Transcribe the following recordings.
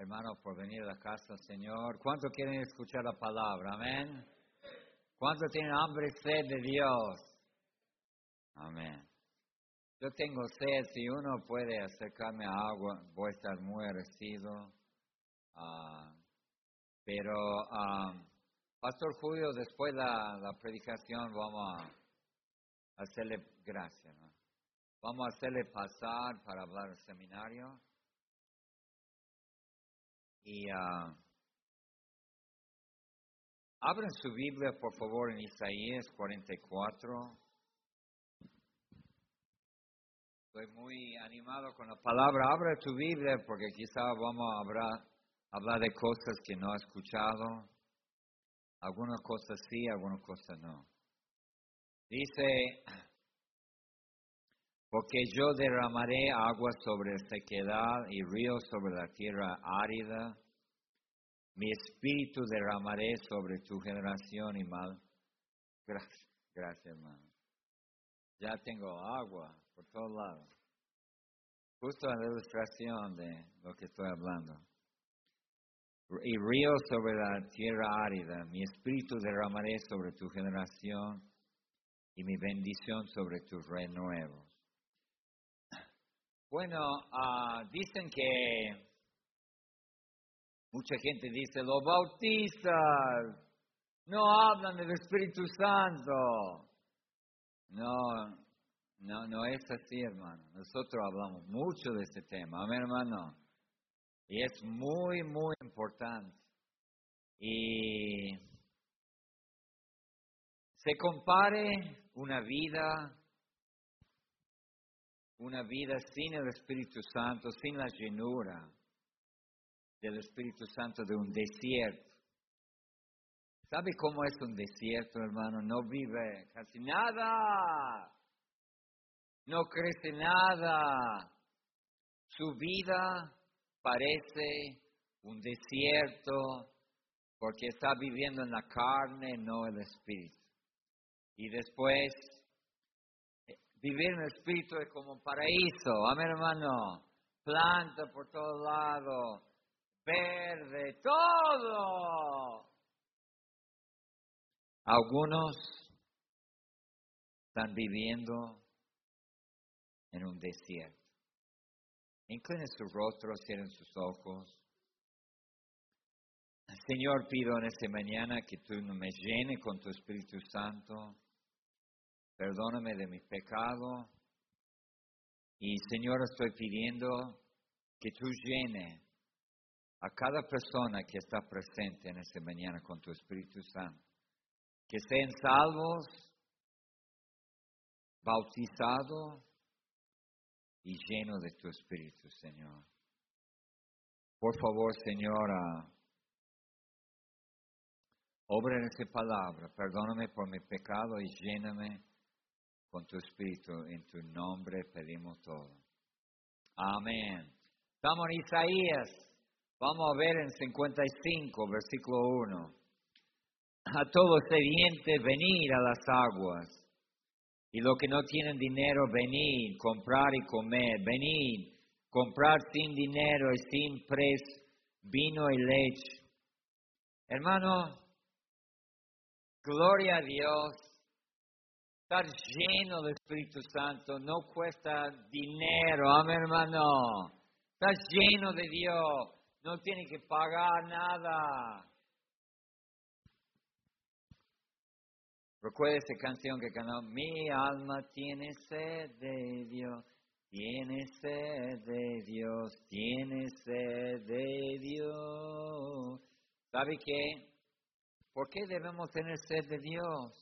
hermanos, por venir a la casa Señor. ¿Cuántos quieren escuchar la palabra? Amén. ¿Cuántos tienen hambre y sed de Dios? Amén. Yo tengo sed, si uno puede acercarme a agua, voy a estar muy agradecido. Ah, pero, ah, Pastor Julio, después de la, predicación vamos a hacerle gracias. Vamos a hacerle pasar para hablar al seminario. Y uh, abran su Biblia, por favor, en Isaías 44. Estoy muy animado con la palabra. Abra tu Biblia porque quizá vamos a hablar, hablar de cosas que no ha escuchado. Algunas cosas sí, algunas cosas no. Dice, porque yo derramaré agua sobre sequedad y ríos sobre la tierra árida. Mi espíritu derramaré sobre tu generación y mal. Gracias, gracias hermano. Ya tengo agua por todos lados. Justo la ilustración de lo que estoy hablando. Y río sobre la tierra árida, mi espíritu derramaré sobre tu generación y mi bendición sobre tus renuevos. Bueno, uh, dicen que mucha gente dice, los bautistas no hablan del Espíritu Santo. No, no, no es así, hermano. Nosotros hablamos mucho de este tema, amén, hermano. Y es muy, muy importante. Y se compare una vida, una vida sin el Espíritu Santo, sin la llenura del Espíritu Santo de un desierto. ¿Sabe cómo es un desierto, hermano? No vive casi nada no crece nada. Su vida parece un desierto porque está viviendo en la carne, no el espíritu. Y después, vivir en el espíritu es como un paraíso, amén hermano, planta por todos lados, verde, todo. Algunos están viviendo en un desierto. Inclinen su rostro, cierren sus ojos. Señor, pido en esta mañana que tú me llene con tu Espíritu Santo. Perdóname de mi pecado. Y Señor, estoy pidiendo que tú llene a cada persona que está presente en esta mañana con tu Espíritu Santo. Que sean salvos, bautizados y lleno de tu Espíritu, Señor. Por favor, Señora, obra en esa palabra, perdóname por mi pecado y lléname con tu Espíritu. En tu nombre pedimos todo. Amén. Estamos en Isaías. Vamos a ver en 55, versículo 1. A todo sediente venir a las aguas y los que no tienen dinero, venid, comprar y comer, venid, comprar sin dinero y sin precio vino y leche. Hermano, gloria a Dios. Estar lleno del Espíritu Santo no cuesta dinero, amén hermano. Estar lleno de Dios, no tiene que pagar nada. Recuerda esa canción que cantó, mi alma tiene sed de Dios, tiene sed de Dios, tiene sed de Dios. ¿Sabe qué? ¿Por qué debemos tener sed de Dios?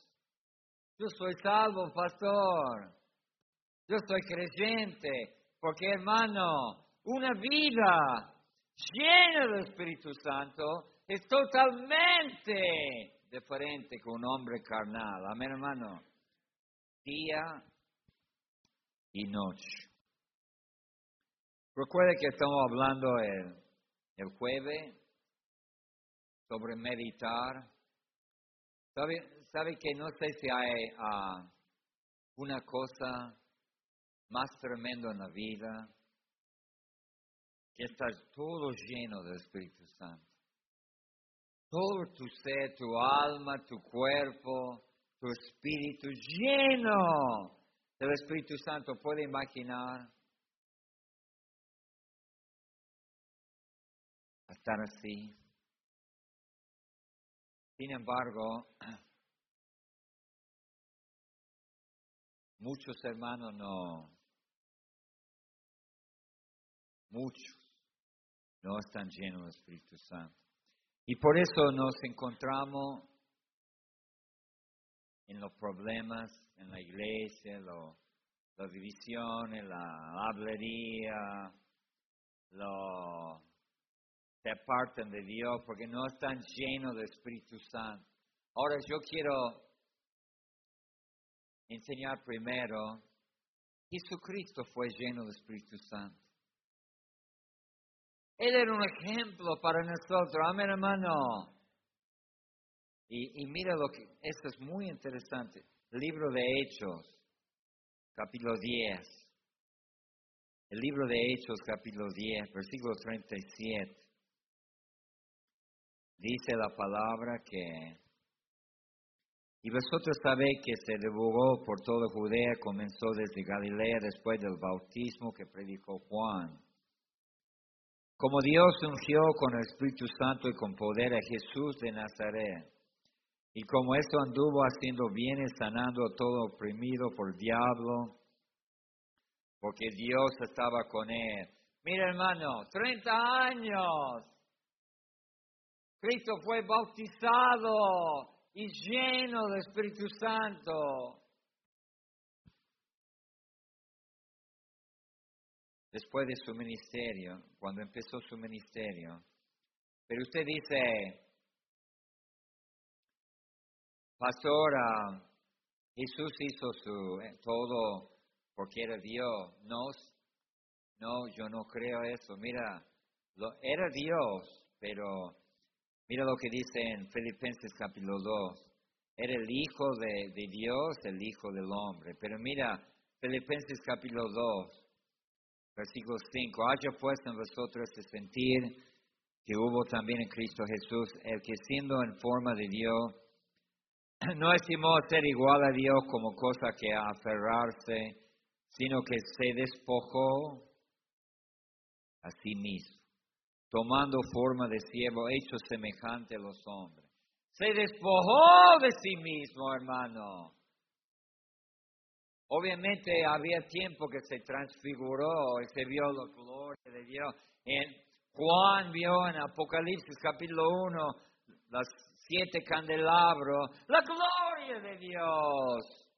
Yo soy salvo, pastor. Yo soy creyente. Porque, hermano, una vida llena del Espíritu Santo es totalmente diferente que un hombre carnal. Amén, hermano. Día y noche. Recuerde que estamos hablando el, el jueves sobre meditar. ¿Sabe, sabe que no sé si hay ah, una cosa más tremenda en la vida que estás todo lleno del Espíritu Santo. Todo tu ser, tu alma, tu cuerpo, tu espíritu lleno del Espíritu Santo. ¿Puede imaginar estar así? Sin embargo, muchos hermanos no, muchos no están llenos del Espíritu Santo. Y por eso nos encontramos en los problemas en la iglesia, lo, las divisiones, la hablería, lo, se apartan de Dios porque no están llenos del Espíritu Santo. Ahora yo quiero enseñar primero, Jesucristo fue lleno del Espíritu Santo. Él era un ejemplo para nosotros, amén hermano. Y, y mira lo que, esto es muy interesante, libro de Hechos, capítulo 10. El libro de Hechos, capítulo 10, versículo 37. Dice la palabra que y vosotros sabéis que se divulgó por toda Judea, comenzó desde Galilea después del bautismo que predicó Juan. Como Dios ungió con el Espíritu Santo y con poder a Jesús de Nazaret. Y como esto anduvo haciendo bien y sanando a todo oprimido por el diablo, porque Dios estaba con él. Mira hermano, 30 años. Cristo fue bautizado y lleno del Espíritu Santo. Después de su ministerio, cuando empezó su ministerio, pero usted dice, pastora, Jesús hizo su, eh, todo porque era Dios. No, no, yo no creo eso. Mira, lo, era Dios, pero Mira lo que dice en Filipenses capítulo 2. Era el Hijo de, Dios, el Hijo del hombre. Pero mira, Filipenses capítulo 2, versículo 5. Haya pues en vosotros este sentir que hubo también en Cristo Jesús, el que siendo en forma de Dios, no estimó ser igual a Dios como cosa que aferrarse, sino que se despojó a sí mismo tomando forma de siervo, hecho semejante a los hombres. Se despojó de sí mismo, hermano. Obviamente había tiempo que se transfiguró y se vio la gloria de Dios. En Juan vio en Apocalipsis capítulo 1 las siete candelabros, la gloria de Dios.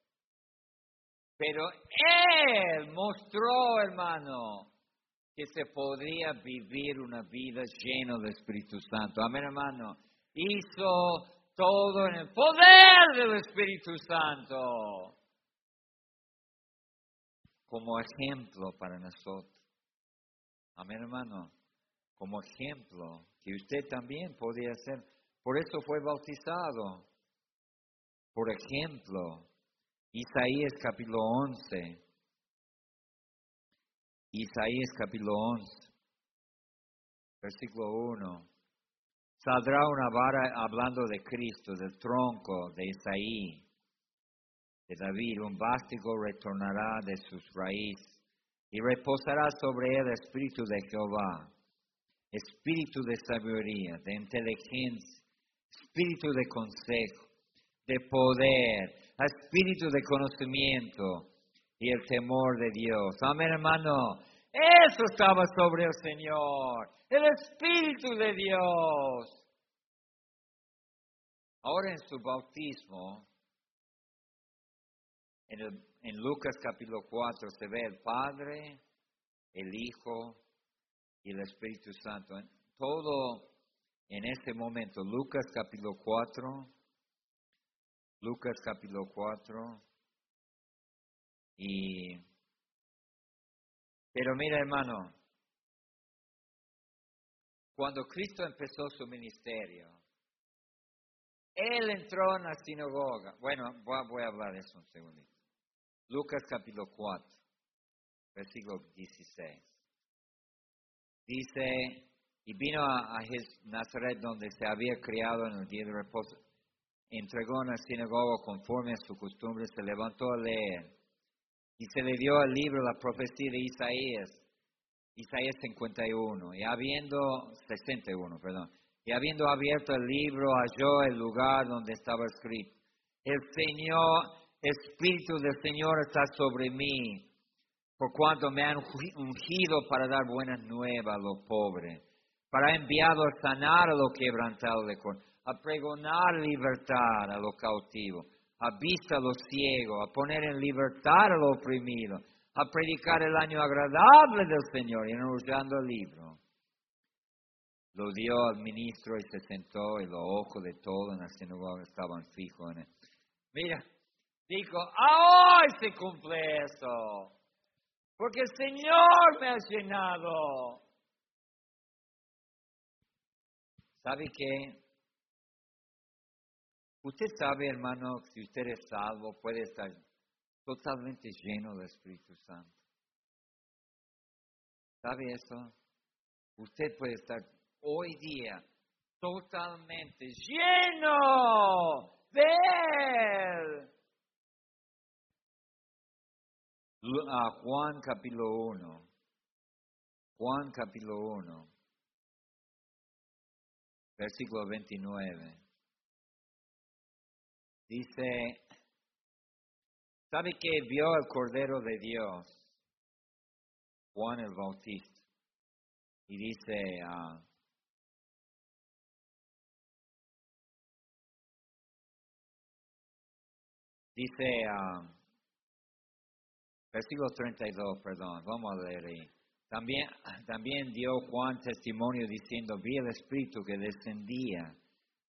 Pero Él mostró, hermano, que se podría vivir una vida llena del Espíritu Santo. Amén, hermano. Hizo todo en el poder del Espíritu Santo. Como ejemplo para nosotros. Amén, hermano. Como ejemplo que usted también podía ser. Por eso fue bautizado. Por ejemplo, Isaías capítulo 11 Isaías capítulo 11, versículo 1. Saldrá una vara hablando de Cristo, del tronco de Isaí, de David. Un vástigo retornará de sus raíces y reposará sobre él el espíritu de Jehová, espíritu de sabiduría, de inteligencia, espíritu de consejo, de poder, espíritu de conocimiento y el temor de Dios. Amén, hermano. Eso estaba sobre el Señor, el Espíritu de Dios. Ahora en su bautismo, en, en Lucas capítulo 4 se ve el Padre, el Hijo y el Espíritu Santo. Todo en ese momento, Lucas capítulo 4, Lucas capítulo 4, y, pero mira hermano, cuando Cristo empezó su ministerio, Él entró en la sinagoga. Bueno, voy a hablar de eso un segundito. Lucas capítulo 4, versículo 16. Dice, y vino a, a Nazaret donde se había criado en el día de reposo. Entregó en la sinagoga conforme a su costumbre, se levantó a leer. Y se le dio el libro, la profecía de Isaías, Isaías 51, y habiendo, 61, perdón, y habiendo abierto el libro, halló el lugar donde estaba escrito. El Señor, Espíritu del Señor está sobre mí, por cuanto me han ungi- ungido para dar buenas nuevas a los pobres, para enviado a sanar a los quebrantados de corazón, a pregonar libertad a los cautivos, a vista a los ciegos, a poner en libertad a los oprimidos, a predicar el año agradable del Señor y enrollando el libro. Lo dio al ministro y se sentó y los ojos de todos en la sinagoga estaban fijos en él. Mira, dijo, ¡ah, se cumple eso! Porque el Señor me ha llenado. ¿Sabe qué? Usted sabe, hermano, si usted es salvo, puede estar totalmente lleno del Espíritu Santo. ¿Sabe eso? Usted puede estar hoy día totalmente lleno de Él. Ah, Juan capítulo 1. Juan capítulo 1. Versículo 29. Dice, ¿sabe que vio el Cordero de Dios? Juan el Bautista. Y dice, ah, dice, ah, versículo 32, perdón, vamos a leer ahí. También, también dio Juan testimonio diciendo, vi el Espíritu que descendía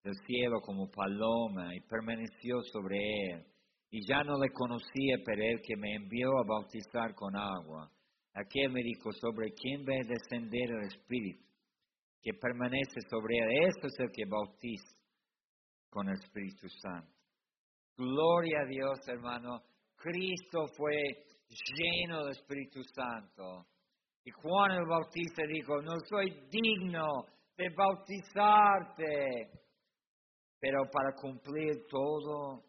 del cielo como paloma y permaneció sobre él. Y ya no le conocía, pero él que me envió a bautizar con agua. Aquel me dijo, sobre quién ve descender el Espíritu, que permanece sobre él. Este es el que bautiza con el Espíritu Santo. Gloria a Dios, hermano. Cristo fue lleno del Espíritu Santo. Y Juan el Bautista dijo, no soy digno de bautizarte, pero para cumplir todo,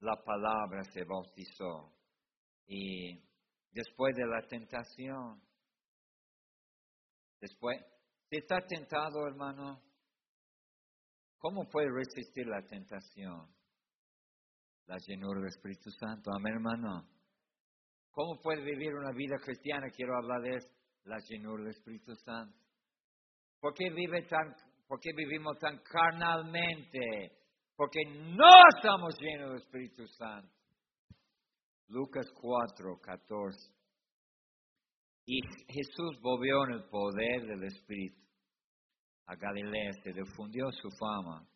la palabra se bautizó. Y después de la tentación, después, si está tentado, hermano, ¿cómo puede resistir la tentación? La llenura del Espíritu Santo, amén, hermano. ¿Cómo puede vivir una vida cristiana? Quiero hablar de la llenura del Espíritu Santo. ¿Por qué, vive tan, ¿Por qué vivimos tan carnalmente? Porque no estamos llenos del Espíritu Santo. Lucas 4, 14. Y Jesús volvió en el poder del Espíritu a Galilea, se difundió su fama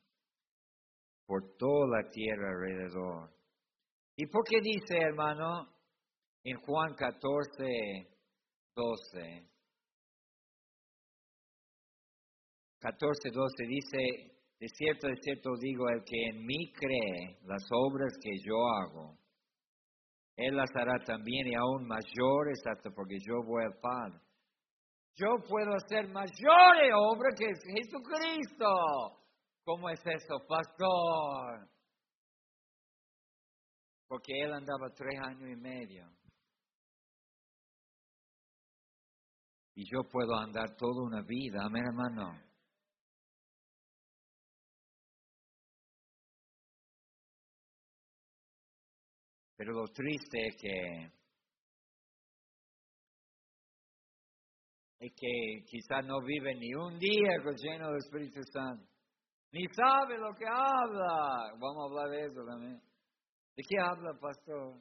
por toda la tierra alrededor. ¿Y por qué dice, hermano, en Juan 14, 12? 14, 12 dice, de cierto, de cierto digo, el que en mí cree las obras que yo hago, él las hará también y aún mayores hasta porque yo voy al Padre. Yo puedo hacer mayores obras que Jesucristo. ¿Cómo es eso, pastor? Porque él andaba tres años y medio. Y yo puedo andar toda una vida, amén hermano. Pero lo triste es que es que quizás no vive ni un día lleno del Espíritu Santo. Ni sabe lo que habla. Vamos a hablar de eso también. ¿De qué habla, pastor?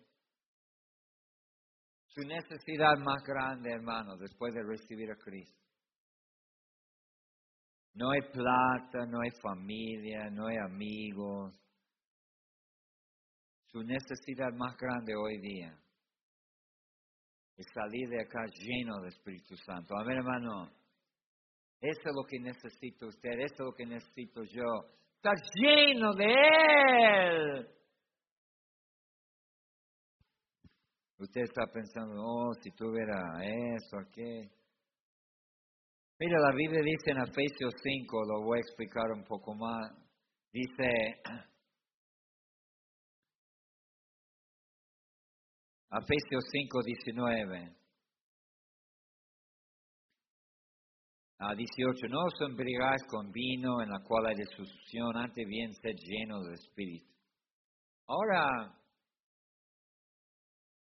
Su necesidad más grande, hermano, después de recibir a Cristo. No hay plata, no hay familia, no hay amigos. Su necesidad más grande hoy día es salir de acá lleno del Espíritu Santo. Amén, hermano. Eso es lo que necesita usted, eso es lo que necesito yo. Estar lleno de Él. Usted está pensando, oh, si tuviera eso, aquí. Mira, la Biblia dice en Efesios 5, lo voy a explicar un poco más. Dice, Efesios 5, 19. A 18, no os embriagáis con vino en la cual hay disolución, antes bien sed lleno del Espíritu. Ahora,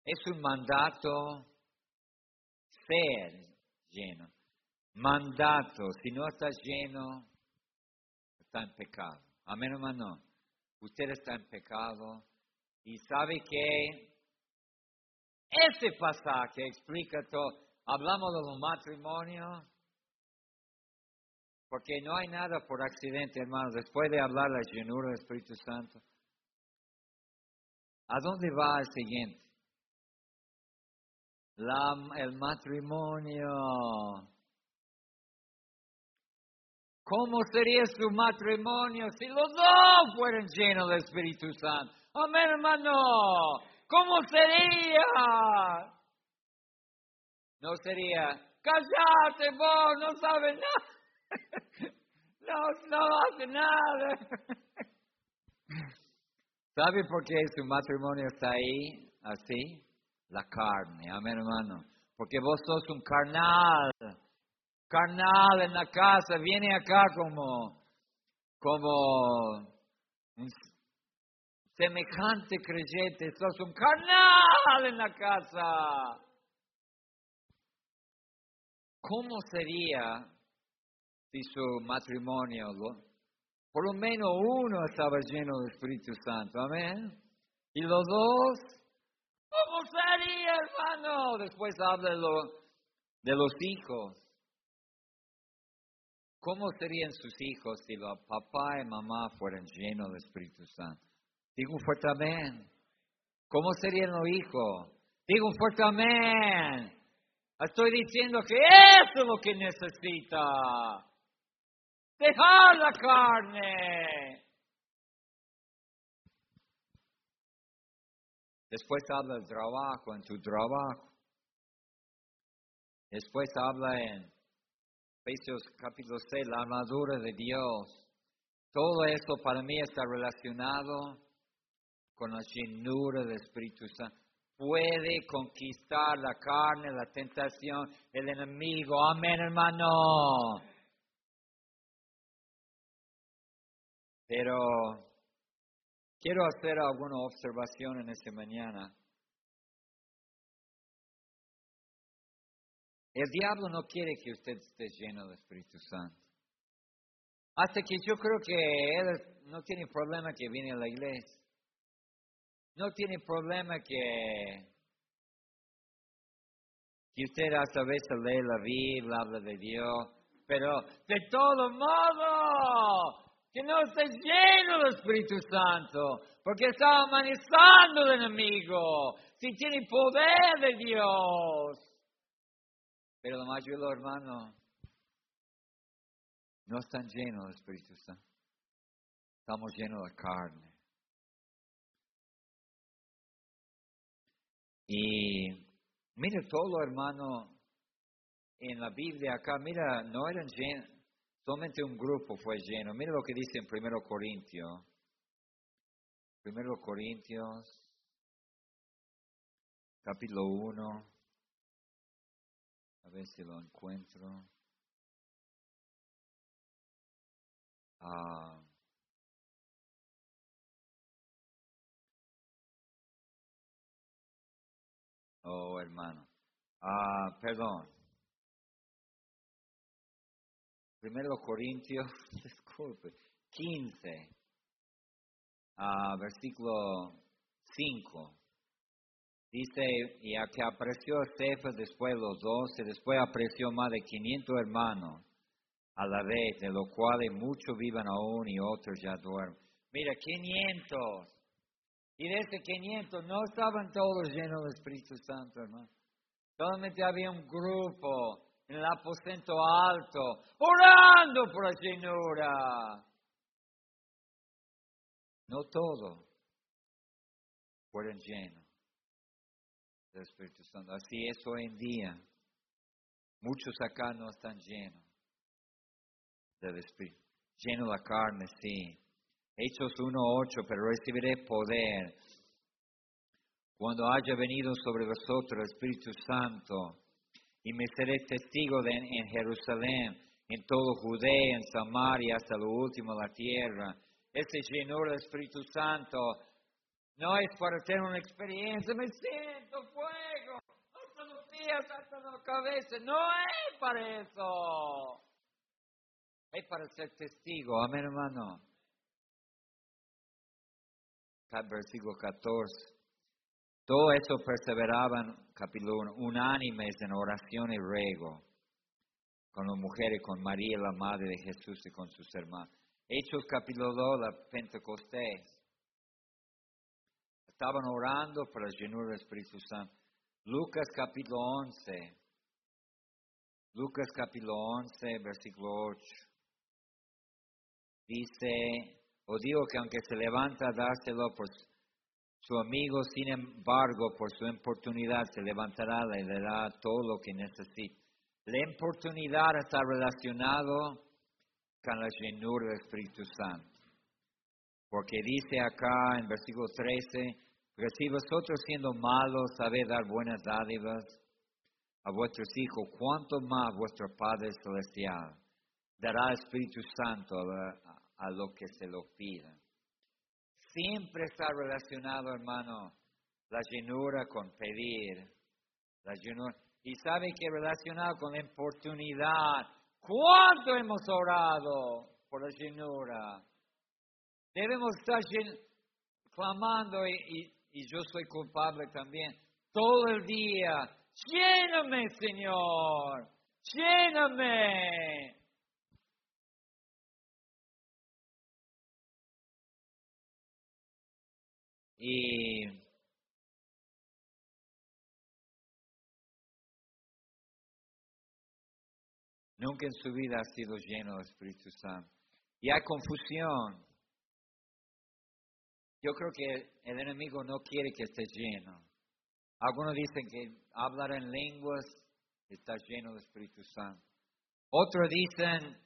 es un mandato ser lleno. Mandato, si no está lleno, está en pecado. Amén, hermano. Usted está en pecado y sabe que este pasaje explica todo. Hablamos de los matrimonios, porque no hay nada por accidente, hermano. Después de hablar la llenura del Espíritu Santo, ¿a dónde va el siguiente? el matrimonio. ¿Cómo sería su matrimonio si los dos fueran llenos del Espíritu Santo? Amén, hermano. ¿Cómo sería? No sería, cállate vos, no sabes nada. No, no hace nada. ¿Sabe por qué su matrimonio está ahí, así? La carne, amén hermano. Porque vos sos un carnal, carnal en la casa, viene acá como, como un semejante creyente, sos un carnal en la casa. ¿Cómo sería si su matrimonio, por lo menos uno estaba lleno del Espíritu Santo? Amén. Y los dos, ¿cómo sería, hermano? Después habla de, de los hijos. ¿Cómo serían sus hijos si los papá y mamá fueran llenos del Espíritu Santo? Digo un fuerte amén. ¿Cómo serían los hijos? Digo un fuerte amén. Estoy diciendo que eso es lo que necesita. Dejar la carne. Después habla del trabajo, en tu trabajo. Después habla en Efesios capítulo 6, la armadura de Dios. Todo eso para mí está relacionado con la llenura del Espíritu Santo. Puede conquistar la carne, la tentación, el enemigo. Amén, hermano. Pero quiero hacer alguna observación en esta mañana. El diablo no quiere que usted esté lleno del Espíritu Santo. Hasta que yo creo que él no tiene problema que viene a la iglesia no tiene problema que, que usted a veces lee la Biblia, habla de Dios, pero de todo modo, que no esté lleno del Espíritu Santo, porque está amanezando el enemigo, si tiene poder de Dios. Pero la mayoría de los no están llenos del Espíritu Santo. Estamos llenos de carne. Y mire todo, hermano, en la Biblia acá, mira, no eran llenos, solamente un grupo fue lleno. Mira lo que dice en 1 Corintios. 1 Corintios, capítulo 1. A ver si lo encuentro. Ah. Oh, hermano. Ah, perdón. Primero Corintios, disculpe, 15, ah, versículo 5. Dice, y a que apreció Cefas después los doce, después apreció más de 500 hermanos a la vez, de los cuales muchos vivan aún y otros ya duermen. Mira, 500. Y de ese 500 no estaban todos llenos del Espíritu Santo, hermano. Solamente había un grupo en el aposento alto, orando por la llenura. No todos fueron llenos del Espíritu Santo. Así es hoy en día. Muchos acá no están llenos. del Espíritu. Lleno la carne, sí. Hechos 1.8, pero recibiré poder cuando haya venido sobre vosotros el Espíritu Santo y me seré testigo en Jerusalén, en todo Judea, en Samaria, hasta lo último de la tierra. Ese llenura del Espíritu Santo no es para tener una experiencia, me siento fuego, hasta los pies, hasta la cabeza. No es para eso. Es para ser testigo. Amén, hermano. Versículo 14. Todo eso perseveraban, capítulo 1, unánimes en oración y ruego, con las mujeres, con María, la madre de Jesús y con sus hermanos. Hechos capítulo 2, la Pentecostés. Estaban orando por la llenura del Espíritu Santo. Lucas capítulo 11. Lucas capítulo 11, versículo 8. Dice, o digo que aunque se levanta a dárselo por su amigo, sin embargo, por su importunidad se levantará, le dará todo lo que necesita. La importunidad está relacionado con la llenura del Espíritu Santo. Porque dice acá en versículo 13, que si vosotros siendo malos sabéis dar buenas dádivas a vuestros hijos, cuánto más vuestro Padre Celestial dará Espíritu Santo a, a lo que se lo pida siempre está relacionado, hermano, la llenura con pedir. La llenura. Y sabe que relacionado con la oportunidad. ¿Cuánto hemos orado por la llenura? Debemos estar clamando y, y yo soy culpable también. Todo el día, lléname, Señor, lléname. Y nunca en su vida ha sido lleno del Espíritu Santo. Y hay confusión. Yo creo que el enemigo no quiere que esté lleno. Algunos dicen que hablar en lenguas está lleno del Espíritu Santo. Otros dicen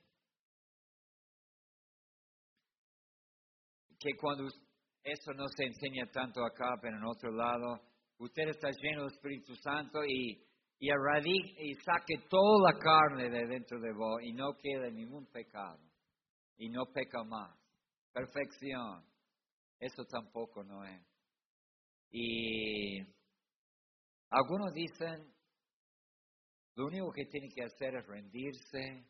que cuando eso no se enseña tanto acá, pero en otro lado, usted está lleno del Espíritu Santo y, y, y saque toda la carne de dentro de vos y no quede ningún pecado. Y no peca más. Perfección. Eso tampoco no es. Y algunos dicen, lo único que tiene que hacer es rendirse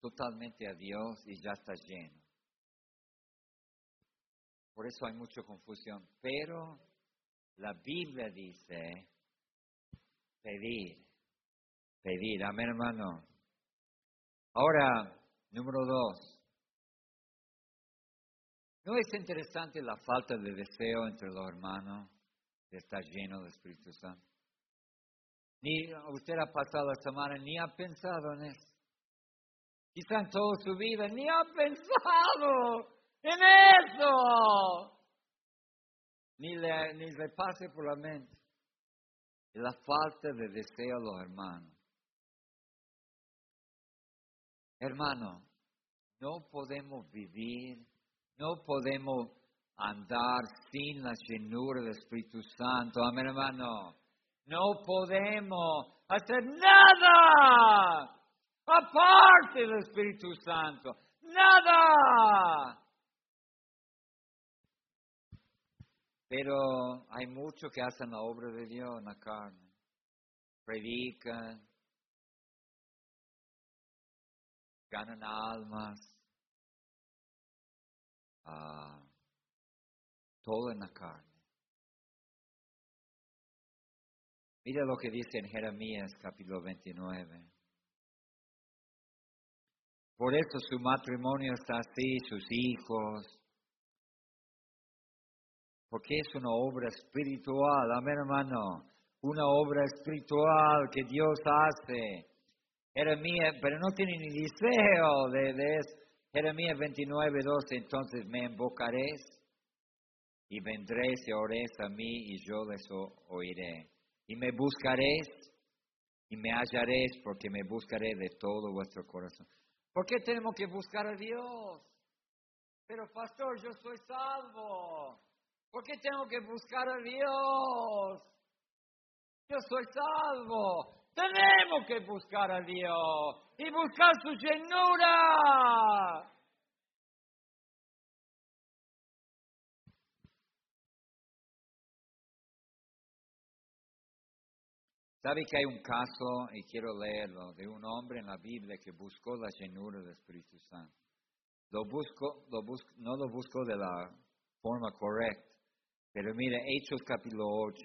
totalmente a Dios y ya está lleno. Por eso hay mucha confusión. Pero la Biblia dice pedir, pedir. Amén, hermano. Ahora, número dos. ¿No es interesante la falta de deseo entre los hermanos de estar lleno del Espíritu Santo? Ni usted ha pasado la semana ni ha pensado en eso. Quizá en toda su vida ni ha pensado en eso. Ni le, ni le pase por la mente. La falta de deseo a los hermanos. Hermano, no podemos vivir, no podemos andar sin la llenura del Espíritu Santo. Hermano. No podemos hacer nada aparte del Espíritu Santo. Nada. Pero hay muchos que hacen la obra de Dios en la carne. Predican, ganan almas, uh, todo en la carne. Mira lo que dice en Jeremías capítulo 29. Por eso su matrimonio está así, sus hijos, porque es una obra espiritual, amén hermano, una obra espiritual que Dios hace. Jeremías, pero no tiene ni deseo de, de eso. Jeremías 29, 12, entonces me invocaréis y vendréis y oréis a mí y yo les oiré. Y me buscaréis y me hallaréis porque me buscaré de todo vuestro corazón. ¿Por qué tenemos que buscar a Dios? Pero pastor, yo soy salvo. ¿Por qué tengo que buscar a Dios? Yo soy salvo. Tenemos que buscar a Dios y buscar su llenura. ¿Sabe que hay un caso, y quiero leerlo, de un hombre en la Biblia que buscó la llenura del Espíritu Santo? Lo lo busco, no lo busco de la forma correcta, pero mire, Hechos capítulo 8.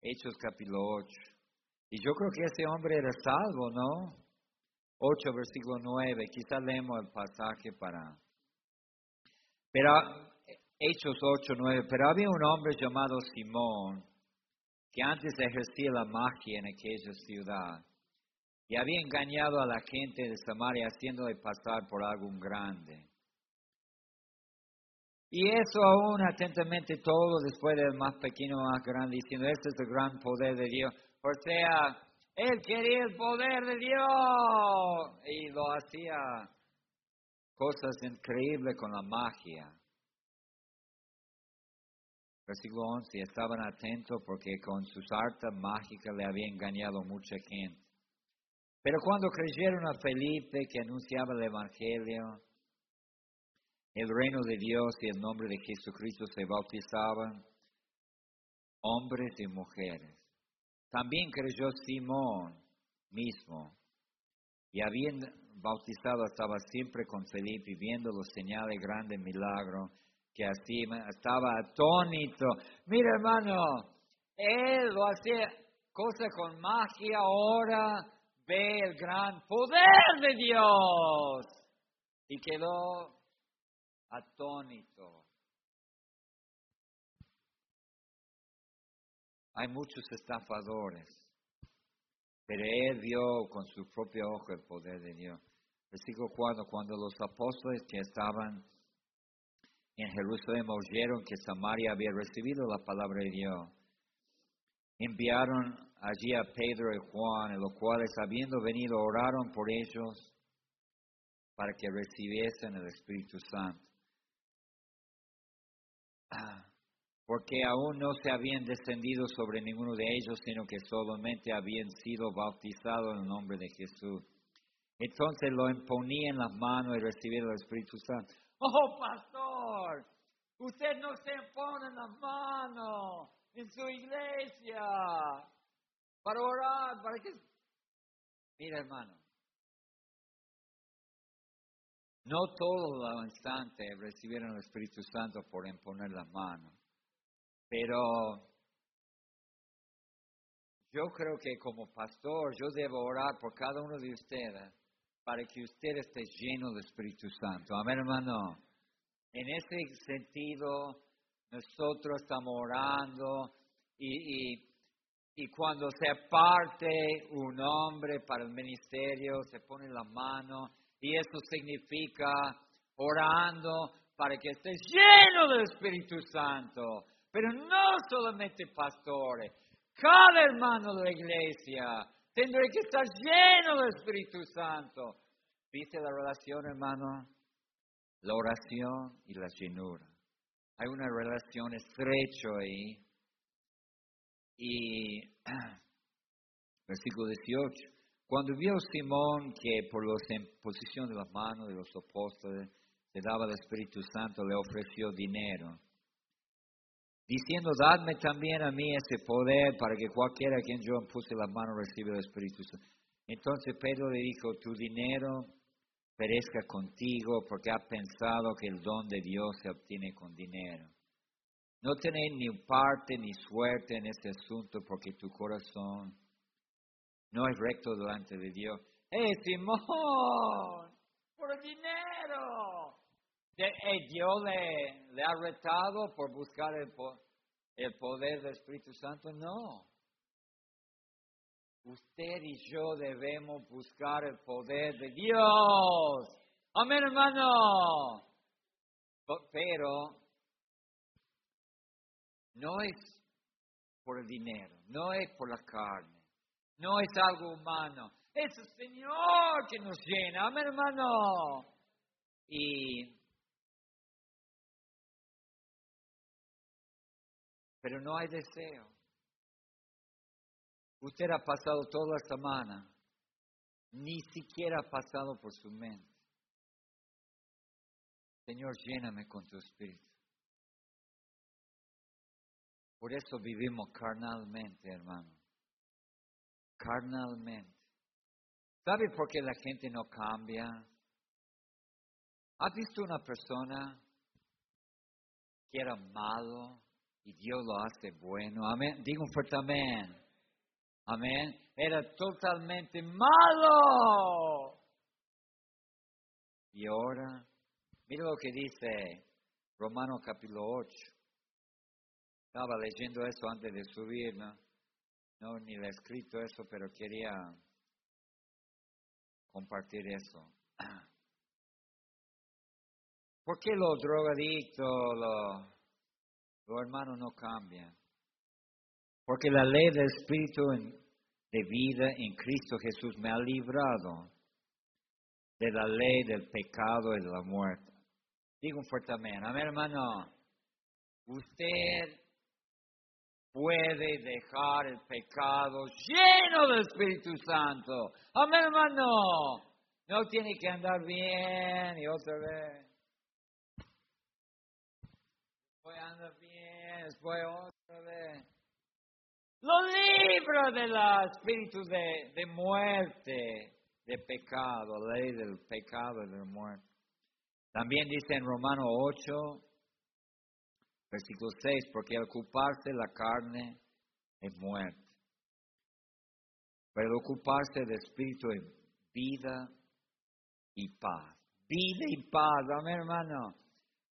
Hechos capítulo 8. Y yo creo que ese hombre era salvo, ¿no? 8, versículo 9. Quizá leemos el pasaje para... Pero, Hechos 8, 9. Pero había un hombre llamado Simón que antes ejercía la magia en aquella ciudad y había engañado a la gente de Samaria haciéndole pasar por algún grande. Y eso aún atentamente todo después del más pequeño, más grande, diciendo, este es el gran poder de Dios. O sea, él quería el poder de Dios y lo hacía cosas increíbles con la magia. Versículo 11, estaban atentos porque con sus artes mágicas le había engañado mucha gente. Pero cuando creyeron a Felipe que anunciaba el Evangelio, el reino de Dios y el nombre de Jesucristo se bautizaban hombres y mujeres. También creyó Simón mismo y habiendo bautizado estaba siempre con Felipe viendo los señales grandes milagros que así estaba atónito. Mira hermano, él lo hacía cosa con magia, ahora ve el gran poder de Dios. Y quedó atónito. Hay muchos estafadores, pero él vio con su propio ojo el poder de Dios. Versículo 4, cuando los apóstoles que estaban en Jerusalén oyeron que Samaria había recibido la palabra de Dios. Enviaron allí a Pedro y Juan, los cuales habiendo venido oraron por ellos para que recibiesen el Espíritu Santo. Porque aún no se habían descendido sobre ninguno de ellos, sino que solamente habían sido bautizados en el nombre de Jesús. Entonces lo imponían las manos y recibieron el Espíritu Santo. Oh, pastor, usted no se pone las manos en su iglesia para orar, para que... Mira, hermano, no todos los instantes recibieron el Espíritu Santo por imponer las manos, pero yo creo que como pastor yo debo orar por cada uno de ustedes para que usted esté lleno del Espíritu Santo. Amén, hermano. En ese sentido, nosotros estamos orando y, y, cuando se parte un hombre para el ministerio, se pone la mano y eso significa orando para que esté lleno del Espíritu Santo. Pero no solamente pastores, cada hermano de la iglesia Tendré que estar lleno del Espíritu Santo. ¿Viste la relación, hermano? La oración y la llenura. Hay una relación estrecha ahí. Y versículo 18. Cuando vio Simón que por la imposición de las manos de los apóstoles se daba el Espíritu Santo, le ofreció dinero diciendo, dadme también a mí ese poder para que cualquiera a quien yo puse la mano reciba el Espíritu Santo. Entonces Pedro le dijo, tu dinero perezca contigo porque has pensado que el don de Dios se obtiene con dinero. No tenéis ni parte ni suerte en este asunto porque tu corazón no es recto delante de Dios. ¡Eh, Simón! ¡Por dinero! Dios le, le, ha retado por buscar el, el poder del Espíritu Santo. No. Usted y yo debemos buscar el poder de Dios. Amén, hermano. Pero no es por el dinero, no es por la carne, no es algo humano. Es el Señor que nos llena. Amén, hermano. Y pero no hay deseo. Usted ha pasado toda la semana, ni siquiera ha pasado por su mente. Señor, lléname con tu espíritu. Por eso vivimos carnalmente, hermano. Carnalmente. ¿Sabe por qué la gente no cambia? ¿Has visto una persona que era malo y Dios lo hace bueno? Amén. Digo un fuerte amén. Amén. Era totalmente malo. Y ahora, mira lo que dice Romano capítulo 8. Estaba leyendo eso antes de subir, ¿no? No, ni le he escrito eso, pero quería compartir eso. ¿Por qué los drogadictos, los, hermanos no cambian? Porque la ley del Espíritu de vida en Cristo Jesús me ha librado de la ley del pecado y de la muerte. Digo un fuerte amén. Amén, hermano. Usted puede dejar el pecado lleno del Espíritu Santo. Amén, hermano. No tiene que andar bien y otra vez. Después anda bien, después otra vez. Lo libra del espíritu de, de muerte, de pecado, ley del pecado y de la muerte. También dice en Romano 8, Versículo 6, porque al ocuparse la carne es muerte. Pero ocuparse del espíritu es vida y paz. Vida y paz, amén hermano.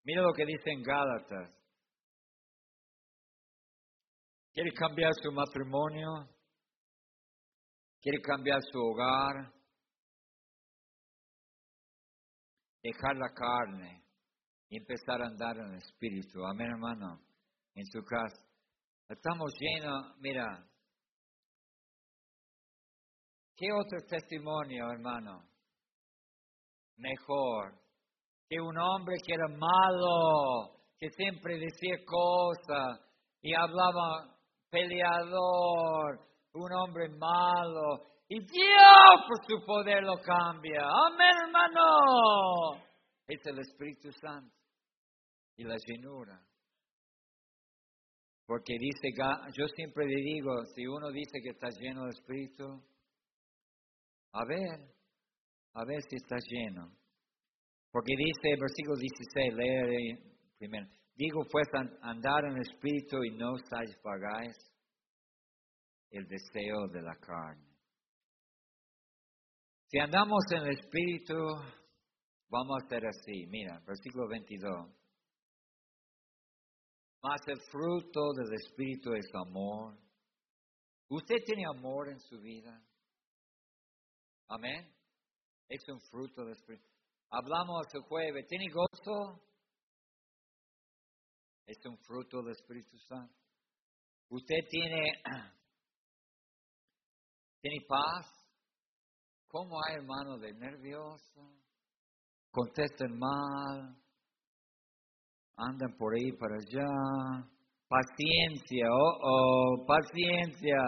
Mira lo que dice en Gálatas. ¿Quiere cambiar su matrimonio? ¿Quiere cambiar su hogar? Dejar la carne y empezar a andar en el Espíritu. Amén, hermano. En su casa. Estamos llenos, mira. ¿Qué otro testimonio, hermano? Mejor que un hombre que era malo, que siempre decía cosas y hablaba peleador, un hombre malo, y Dios por su poder lo cambia. Amén, hermano. Es el Espíritu Santo y la llenura. Porque dice, yo siempre le digo, si uno dice que está lleno de Espíritu, a ver, a ver si está lleno. Porque dice, versículo 16, lee primero. Digo pues andar en el Espíritu y no satisfagáis el deseo de la carne. Si andamos en el Espíritu, vamos a hacer así. Mira, versículo 22. Mas el fruto del Espíritu es amor. ¿Usted tiene amor en su vida? Amén. Es un fruto del Espíritu. Hablamos el jueves. ¿Tiene gozo? Es un fruto del Espíritu Santo. ¿Usted tiene, tiene paz? ¿Cómo hay hermano de nervioso? Contestan mal andan por ahí para allá. Paciencia, oh, oh, paciencia.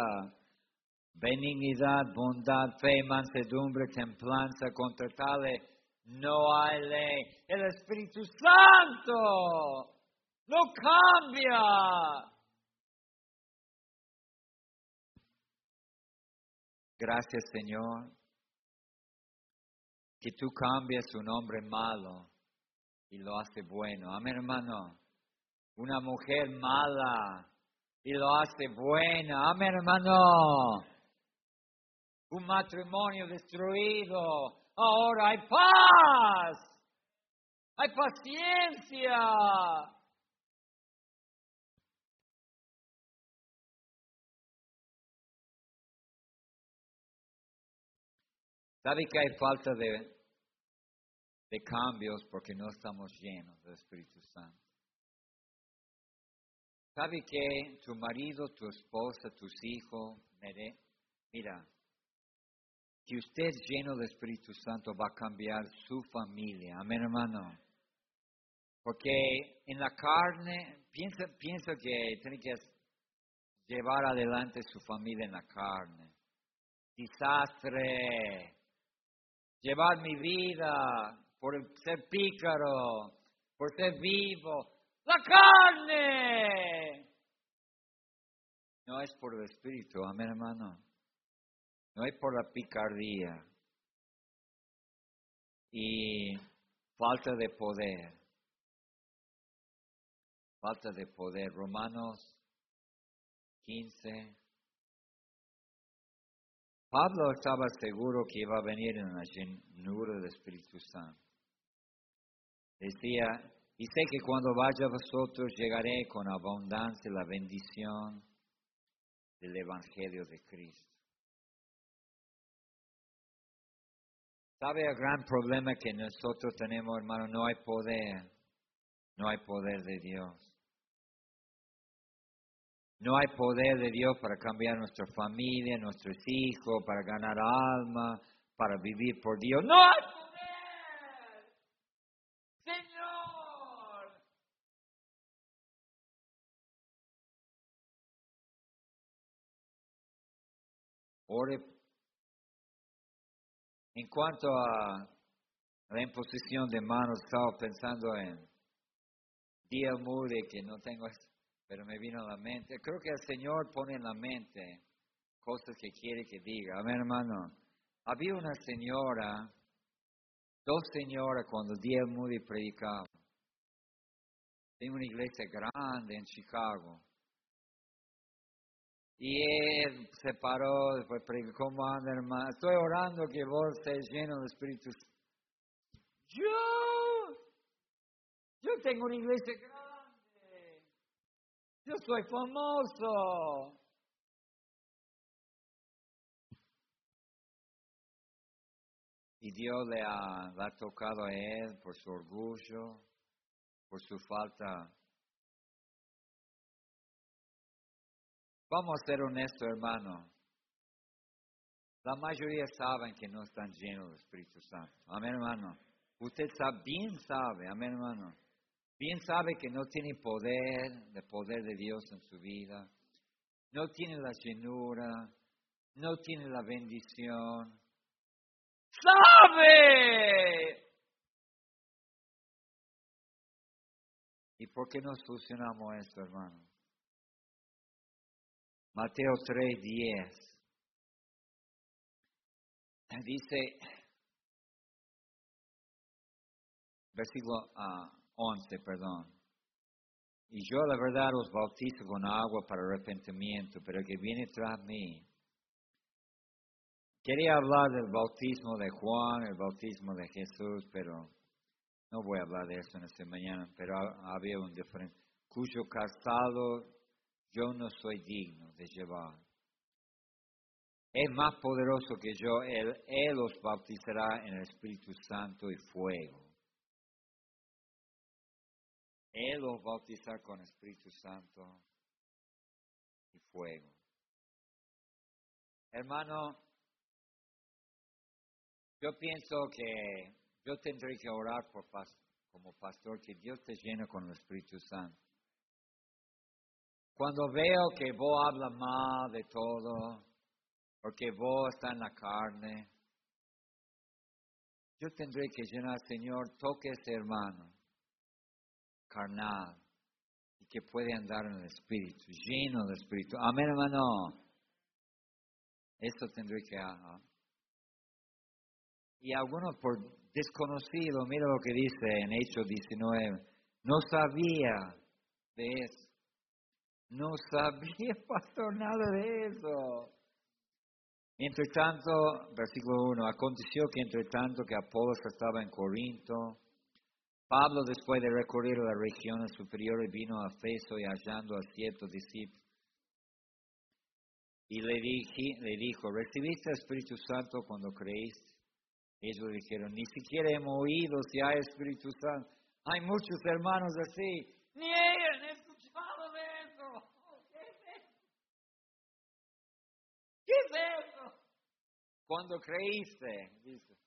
Benignidad, bondad, fe, mansedumbre, templanza, contra tales no hay ley. El Espíritu Santo no cambia. Gracias, Señor, que tú cambias un hombre malo y lo hace bueno. Amén, hermano. Una mujer mala y lo hace buena. Amén, hermano. Un matrimonio destruido. Ahora hay paz. Hay paciencia. ¿Sabe que hay falta de de cambios porque no estamos llenos del Espíritu Santo. ¿Sabe que tu marido, tu esposa, tus hijos, mira, Si usted es lleno del Espíritu Santo, va a cambiar su familia. Amén, hermano. Porque en la carne, piensa, piensa que tiene que llevar adelante su familia en la carne. Desastre. Llevar mi vida por ser pícaro, por ser vivo. La carne. No es por el Espíritu, amén hermano. No es por la picardía y falta de poder. Falta de poder. Romanos 15. Pablo estaba seguro que iba a venir en la llenura del Espíritu Santo. Decía, y sé que cuando vaya a vosotros llegaré con abundancia la bendición del Evangelio de Cristo. ¿Sabe el gran problema que nosotros tenemos, hermano? No hay poder. No hay poder de Dios. No hay poder de Dios para cambiar nuestra familia, nuestros hijos, para ganar alma, para vivir por Dios. No hay poder. Señor. Ore en cuanto a la imposición de manos, estaba pensando en día Moody, que no tengo, pero me vino a la mente. Creo que el Señor pone en la mente cosas que quiere que diga. A ver, hermano, había una señora, dos señoras cuando día Moody predicaba. En una iglesia grande en Chicago. Y él se paró, después preguntó, ¿cómo anda hermano? Estoy orando que vos estés lleno del Espíritu Yo, yo tengo una iglesia grande. Yo soy famoso. Y Dios le ha, le ha tocado a él por su orgullo, por su falta Vamos a ser honestos, hermano. La mayoría saben que no están llenos del Espíritu Santo. Amén, hermano. Usted sabe, bien sabe, amén, hermano. Bien sabe que no tiene poder, el poder de Dios en su vida. No tiene la llenura, no tiene la bendición. ¡Sabe! ¿Y por qué no solucionamos esto, hermano? Mateo 3:10. Dice, versículo 11, ah, perdón. Y yo la verdad os bautizo con agua para arrepentimiento, pero que viene tras mí. Quería hablar del bautismo de Juan, el bautismo de Jesús, pero no voy a hablar de eso en esta mañana, pero había un diferente, cuyo casado yo no soy digno de llevar. Es más poderoso que yo, Él, Él os bautizará en el Espíritu Santo y fuego. Él os bautizará con Espíritu Santo y fuego. Hermano, yo pienso que yo tendré que orar por, como pastor que Dios te llene con el Espíritu Santo. Cuando veo que vos habla mal de todo, porque vos está en la carne, yo tendré que llenar, Señor, toque a este hermano carnal y que puede andar en el Espíritu, lleno del Espíritu. Amén, hermano. Eso tendré que hacer. Y algunos por desconocido, mira lo que dice en Hechos 19, no sabía de eso. No sabía, pastor, nada de eso. Entre tanto, versículo 1, aconteció que entre tanto que Apolos estaba en Corinto, Pablo después de recorrer las regiones superiores vino a Efeso y hallando a ciertos discípulos. Y le, le dijo, ¿recibiste el Espíritu Santo cuando creíste? Ellos dijeron, ni siquiera hemos oído si hay Espíritu Santo. Hay muchos hermanos así, ni ellos, ¿Qué es eso? Cuando creíste, dice.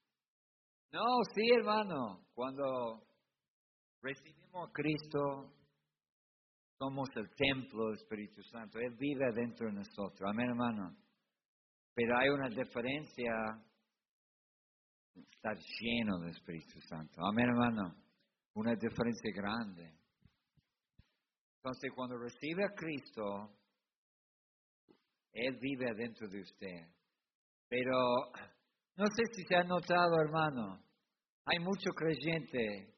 No, sí, hermano, cuando recibimos a Cristo, somos el templo del Espíritu Santo. Él vive dentro de nosotros. Amén, hermano. Pero hay una diferencia estar lleno del Espíritu Santo. Amén, hermano. Una diferencia grande. Entonces, cuando recibe a Cristo, Él vive dentro de usted. Pero no sé si se ha notado, hermano, hay muchos creyentes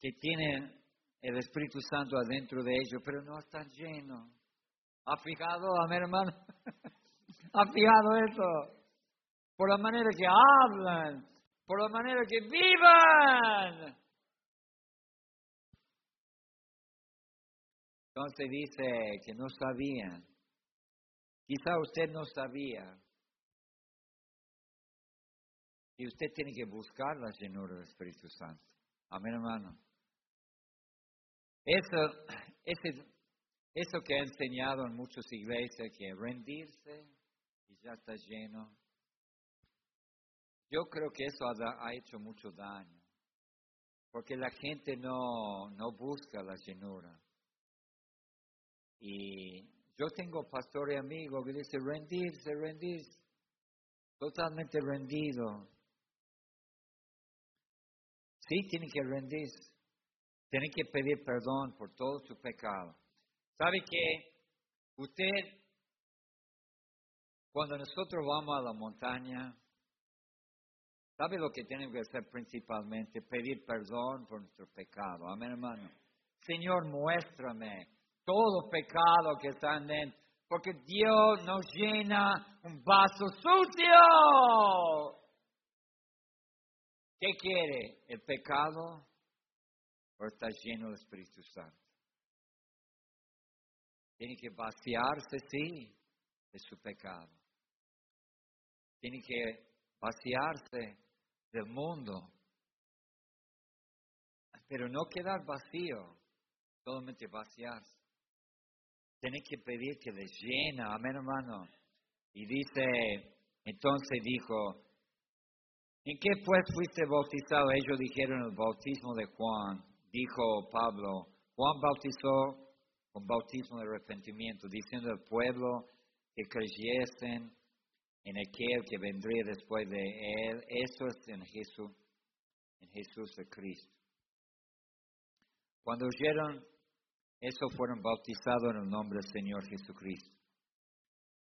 que tienen el Espíritu Santo adentro de ellos, pero no están llenos. ¿Ha fijado, amén, hermano? ¿Ha fijado eso? Por la manera que hablan, por la manera que vivan. Entonces dice que no sabían. Quizá usted no sabía. Usted tiene que buscar la llenura del Espíritu Santo. Amén, hermano. Eso, ese, eso que ha enseñado en muchas iglesias, que rendirse y ya está lleno. Yo creo que eso ha, hecho mucho daño, porque la gente no, no busca la llenura. Y yo tengo pastor y amigo que dice rendirse, rendirse, totalmente rendido. Sí, tiene que rendirse. Tiene que pedir perdón por todo su pecado. ¿Sabe que usted, cuando nosotros vamos a la montaña, ¿sabe lo que tenemos que hacer principalmente? Pedir perdón por nuestro pecado. Amén, hermano. Señor, muéstrame todo pecado que está en él, porque Dios nos llena un vaso sucio. ¿Qué quiere? ¿El pecado o está lleno del Espíritu Santo? Tiene que vaciarse, sí, de su pecado. Tiene que vaciarse del mundo, pero no quedar vacío, solamente vaciarse. Tiene que pedir que les llena, amén hermano. Y dice, entonces dijo, ¿en qué pues fuiste bautizado? Ellos dijeron el bautismo de Juan. Dijo Pablo, Juan bautizó con bautismo de arrepentimiento, diciendo al pueblo que creyesen en aquel que vendría después de él. Eso es en Jesús, en Jesús de Cristo. Cuando oyeron eso fueron bautizados en el nombre del Señor Jesucristo.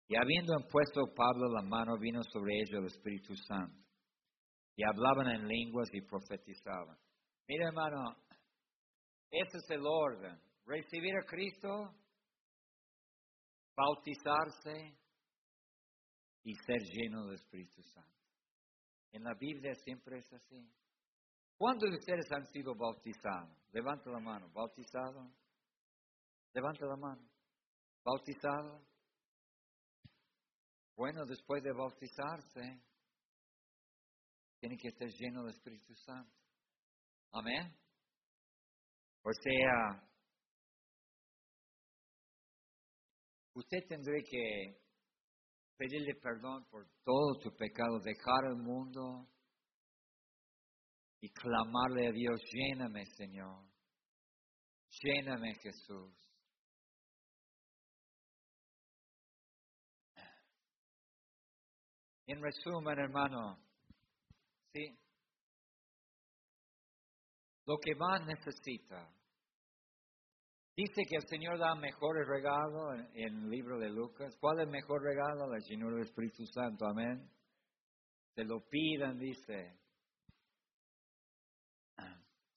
Y habiendo impuesto Pablo la mano, vino sobre ellos el Espíritu Santo. Y hablaban en lenguas y profetizaban. Mira, hermano, ese es el orden. Recibir a Cristo, bautizarse y ser lleno del Espíritu Santo. En la Biblia siempre es así. ¿Cuántos de ustedes han sido bautizados? Levanta la mano. ¿Bautizado? Levanta la mano. ¿Bautizado? Bueno, después de bautizarse, tiene que estar lleno del Espíritu Santo. Amén. O sea, usted tendrá que pedirle perdón por todo tu pecado, dejar el mundo y clamarle a Dios, lléname Señor, lléname Jesús. En resumen, hermano, Lo que más necesita. Dice que el Señor da mejores regalos en, el libro de Lucas. ¿Cuál es el mejor regalo? La llenura del Espíritu Santo. Amén. Se lo pidan, dice.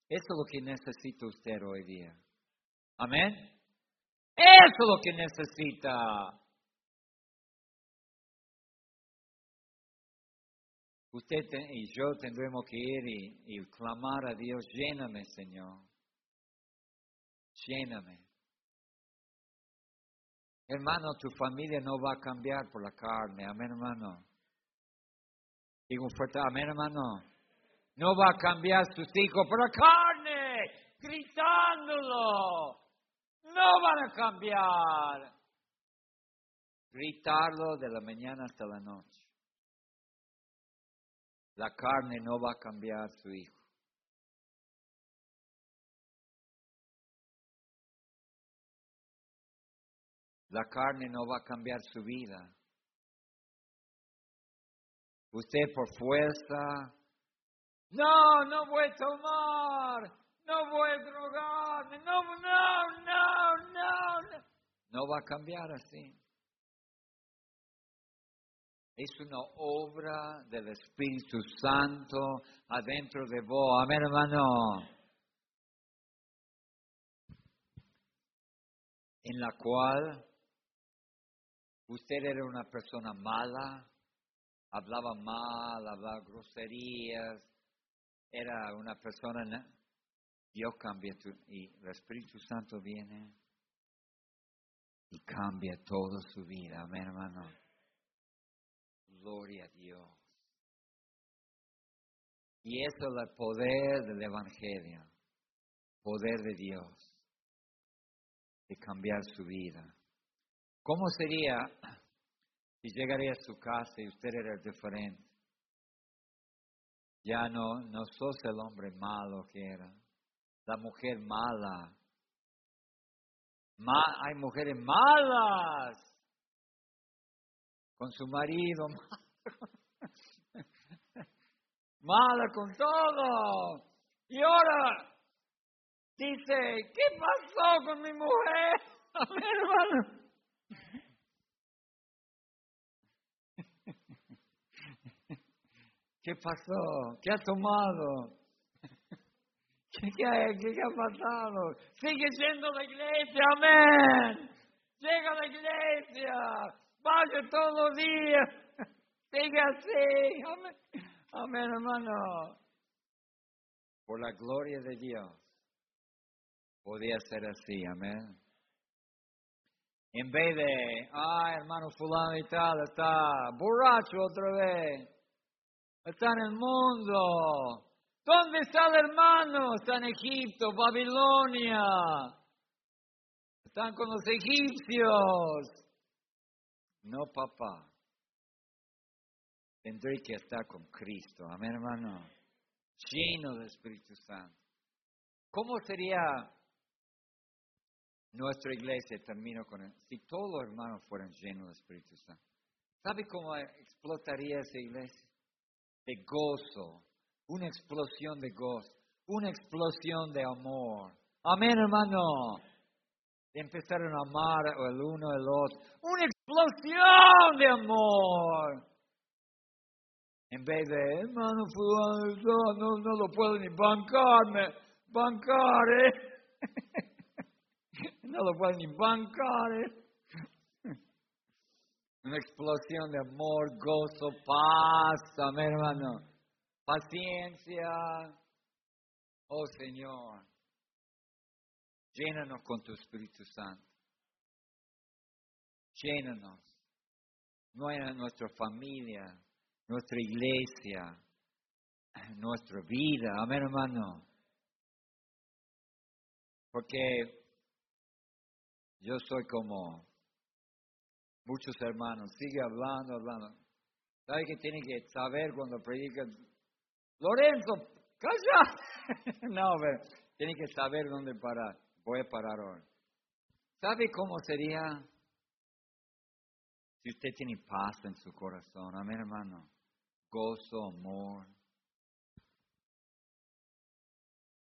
Eso es lo que necesita usted hoy día. Amén. Eso es lo que necesita. Usted y yo tendremos que ir y, clamar a Dios, lléname Señor, lléname. Hermano, tu familia no va a cambiar por la carne, amén hermano. Digo un fuerte, amén hermano. No va a cambiar sus hijos por la carne, gritándolo. No van a cambiar. Gritarlo de la mañana hasta la noche. La carne no va a cambiar su hijo. La carne no va a cambiar su vida. Usted por fuerza, no, no voy a tomar, no voy a drogarme, no, no, no, no, no. Va a cambiar así. Es una obra del Espíritu Santo adentro de vos. Amén, hermano. En la cual usted era una persona mala, hablaba mal, hablaba groserías, era una persona, Dios cambia y el Espíritu Santo viene y cambia toda su vida. Amén, hermano. Gloria a Dios. Y eso es el poder del Evangelio, poder de Dios, de cambiar su vida. ¿Cómo sería si llegaría a su casa y usted era diferente? Ya no, no sos el hombre malo que era, la mujer mala. hay mujeres malas con su marido, mala con todo. Y ahora dice, ¿qué pasó con mi mujer? A ver, hermano. ¿Qué pasó? ¿Qué ha tomado? ¿Qué, ha pasado? Sigue siendo la iglesia, amén. Llega la iglesia, vaya todos los días, sigue así, amén. Amén, hermano. Por la gloria de Dios, podía ser así, amén. En vez de, ay, hermano fulano y tal, está borracho otra vez está en el mundo. ¿Dónde está el hermano? Está en Egipto, Babilonia. Están con los egipcios. No, papá. Tendré que estar con Cristo. Amén, hermano. Lleno del Espíritu Santo. ¿Cómo sería nuestra iglesia? Termino con él. Si todos los hermanos fueran llenos del Espíritu Santo. ¿Sabe cómo explotaría esa iglesia? de gozo, una explosión de gozo, una explosión de amor. Amén, hermano. Empezaron a amar el uno al otro. Una explosión de amor. En vez de, hermano, no, no lo puedo ni bancarme, bancar, ¿eh? no lo puedo ni bancar, ¿eh? Una explosión de amor, gozo, paz, amén hermano. Paciencia. Oh Señor, llénanos con tu Espíritu Santo. Llénanos. No en nuestra familia, nuestra iglesia, nuestra vida. Amén hermano. Porque yo soy como muchos hermanos, sigue hablando, hablando. ¿Sabe que tiene que saber cuando predica? Lorenzo, calla. no, pero tiene que saber dónde parar. Voy a parar ahora. ¿Sabe cómo sería si usted tiene paz en su corazón? Amén, hermano. Gozo, amor.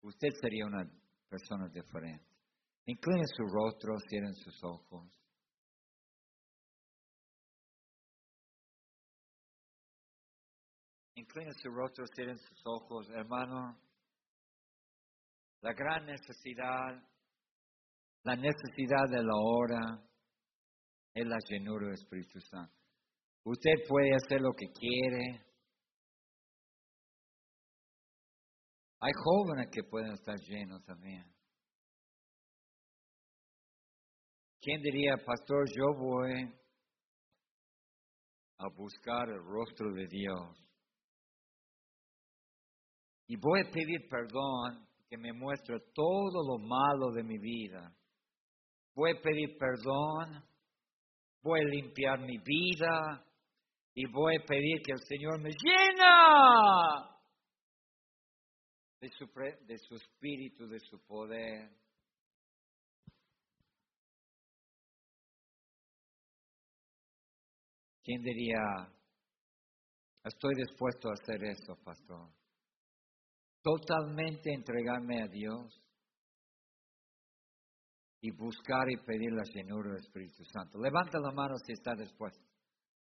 Usted sería una persona diferente. Incline su rostro, cierren sus ojos. Inclina su rostro, cierren sus ojos, hermano. La gran necesidad, la necesidad de la hora es la llenura del Espíritu Santo. Usted puede hacer lo que quiere. Hay jóvenes que pueden estar llenos también. ¿Quién diría, pastor, yo voy a buscar el rostro de Dios? Y voy a pedir perdón que me muestre todo lo malo de mi vida. Voy a pedir perdón. Voy a limpiar mi vida. y voy a pedir que el Señor me llena de su, de su espíritu, de su poder. ¿Quién diría, estoy dispuesto a hacer eso, pastor? Totalmente entregarme a Dios y buscar y pedir la llenura del Espíritu Santo. Levanta la mano si está dispuesto.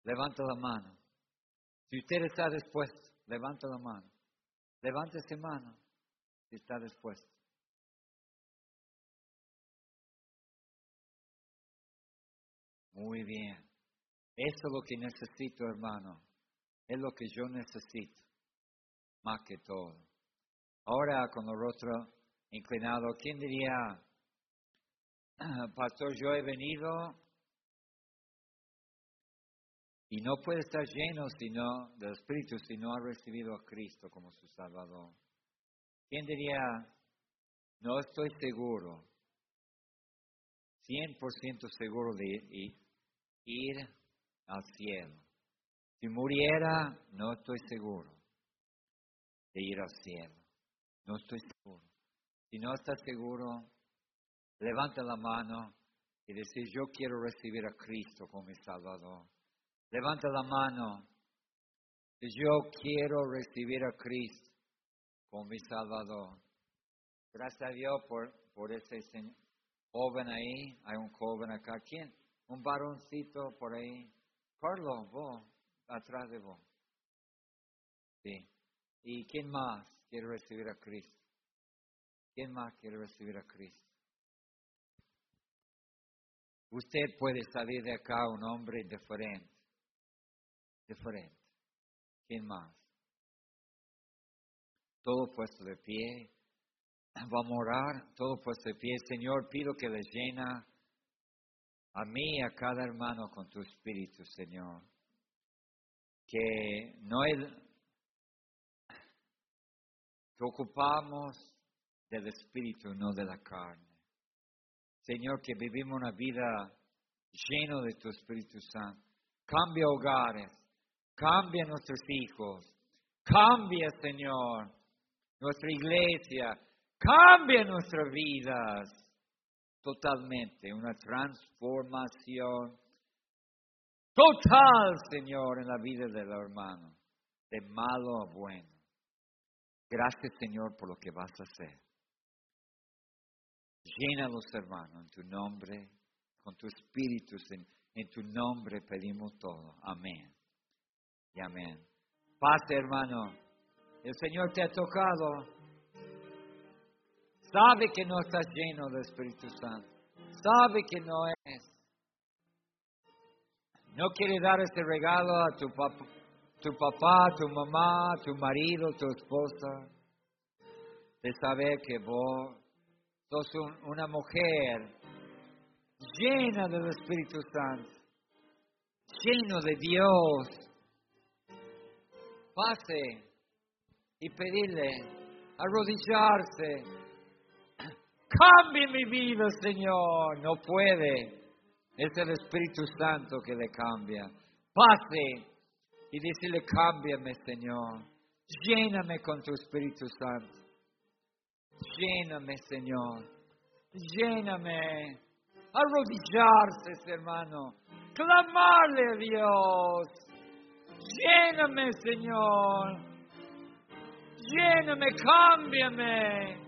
Levanta la mano. Si usted está dispuesto, levanta la mano. Levante su mano si está dispuesto. Muy bien. Eso es lo que necesito, hermano. Es lo que yo necesito. Más que todo. Ahora con el rostro inclinado, ¿quién diría, pastor, yo he venido y no puede estar lleno sino del Espíritu si no ha recibido a Cristo como su Salvador. ¿Quién diría, no estoy seguro, 100% seguro de ir al cielo? Si muriera, no estoy seguro de ir al cielo. No estoy seguro. Si no está seguro, levanta la mano y dice, yo quiero recibir a Cristo como mi Salvador. Levanta la mano. Yo quiero recibir a Cristo como mi Salvador. Gracias a Dios por, por ese joven ahí. Hay un joven acá. ¿Quién? Un varoncito por ahí. Carlos, vos, atrás de vos. Sí. ¿Y quién más quiere recibir a Cristo? ¿Quién más quiere recibir a Cristo? Usted puede salir de acá un hombre diferente diferente. ¿Quién más? Todo puesto de pie. Vamos a orar, todo puesto de pie. Señor, pido que le llena a mí y a cada hermano con tu espíritu, Señor. Que no es que ocupamos del espíritu, no de la carne. Señor, que vivimos una vida llena de tu Espíritu Santo. Cambia hogares, Cambia nuestros hijos. Cambia, Señor, nuestra iglesia. Cambia nuestras vidas totalmente. Una transformación total, Señor, en la vida del hermano. De malo a bueno. Gracias, Señor, por lo que vas a hacer. Llena los hermanos en tu nombre, con tu espíritu, en tu nombre pedimos todo. Amén y amén. Pase, hermano. El Señor te ha tocado. Sabe que no estás lleno del Espíritu Santo. Sabe que no es. No quiere dar este regalo a tu, tu papá, tu mamá, tu marido, tu esposa. De saber que vos sos una mujer llena del Espíritu Santo. Lleno de Dios pase y pedirle, arrodillarse, cambie mi vida, Señor. No puede. Es el Espíritu Santo que le cambia. Pase y decirle, cámbiame, Señor. Lléname con tu Espíritu Santo. Lléname, Señor. Lléname. Arrodillarse, hermano. Clamarle a Dios Lléname, Señor. Lléname, cámbiame.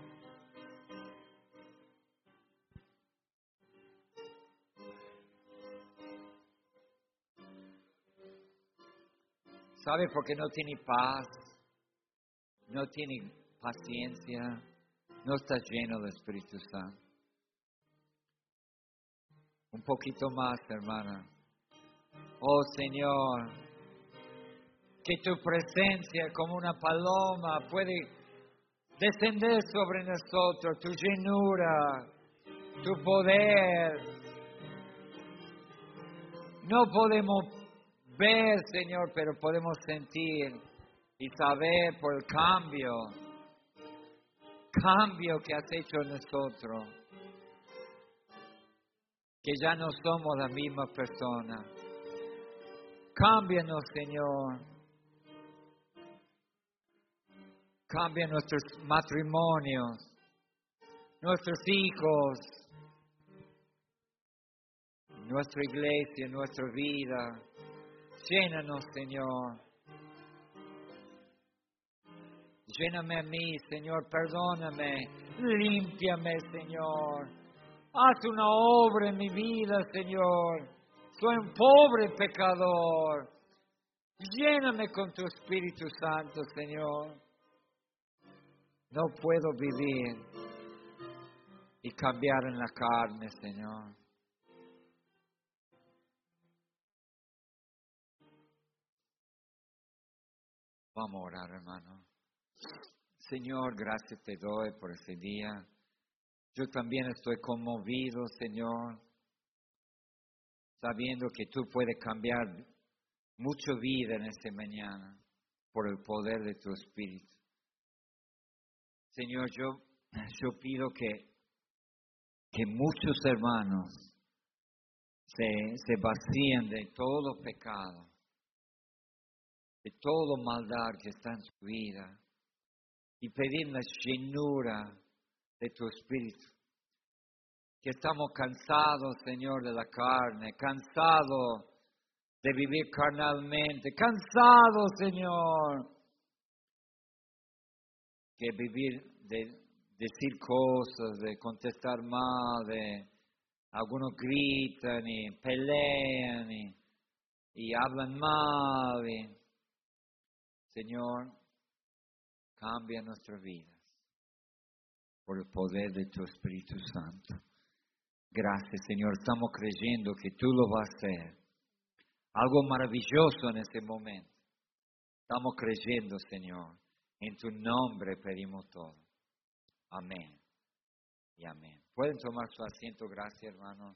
¿Sabe por qué no tiene paz? No tiene paciencia. No está lleno del Espíritu Santo. Un poquito más, hermana. Oh Señor, que tu presencia como una paloma puede descender sobre nosotros, tu llenura, tu poder. No podemos ver, Señor, pero podemos sentir y saber por el cambio, cambio que has hecho en nosotros, que ya no somos la misma persona Cámbianos, Señor. Cambia nuestros matrimonios, nuestros hijos, nuestra iglesia, nuestra vida. Llénanos, Señor. Lléname a mí, Señor, perdóname, límpiame, Señor. Haz una obra en mi vida, Señor. Soy un pobre pecador. Lléname con tu Espíritu Santo, Señor. No puedo vivir y cambiar en la carne, Señor. Vamos a orar, hermano. Señor, gracias te doy por ese día. Yo también estoy conmovido, Señor, sabiendo que tú puedes cambiar mucha vida en esta mañana por el poder de tu Espíritu. Señor, yo, yo pido que, que muchos hermanos se, se vacíen de todo pecado, de todo maldad que está en su vida y pedir la llenura de tu espíritu. Que estamos cansados, Señor, de la carne, cansados de vivir carnalmente, cansados, Señor, que vivir de decir cosas, de contestar mal, de algunos gritan y pelean y, y hablan mal. Señor, cambia nuestras vidas por el poder de tu Espíritu Santo. Gracias, Señor. Estamos creyendo que tú lo vas a hacer. Algo maravilloso en este momento. Estamos creyendo, Señor. En tu nombre pedimos todo. Amén. Y amén. Pueden tomar su asiento. Gracias, hermano.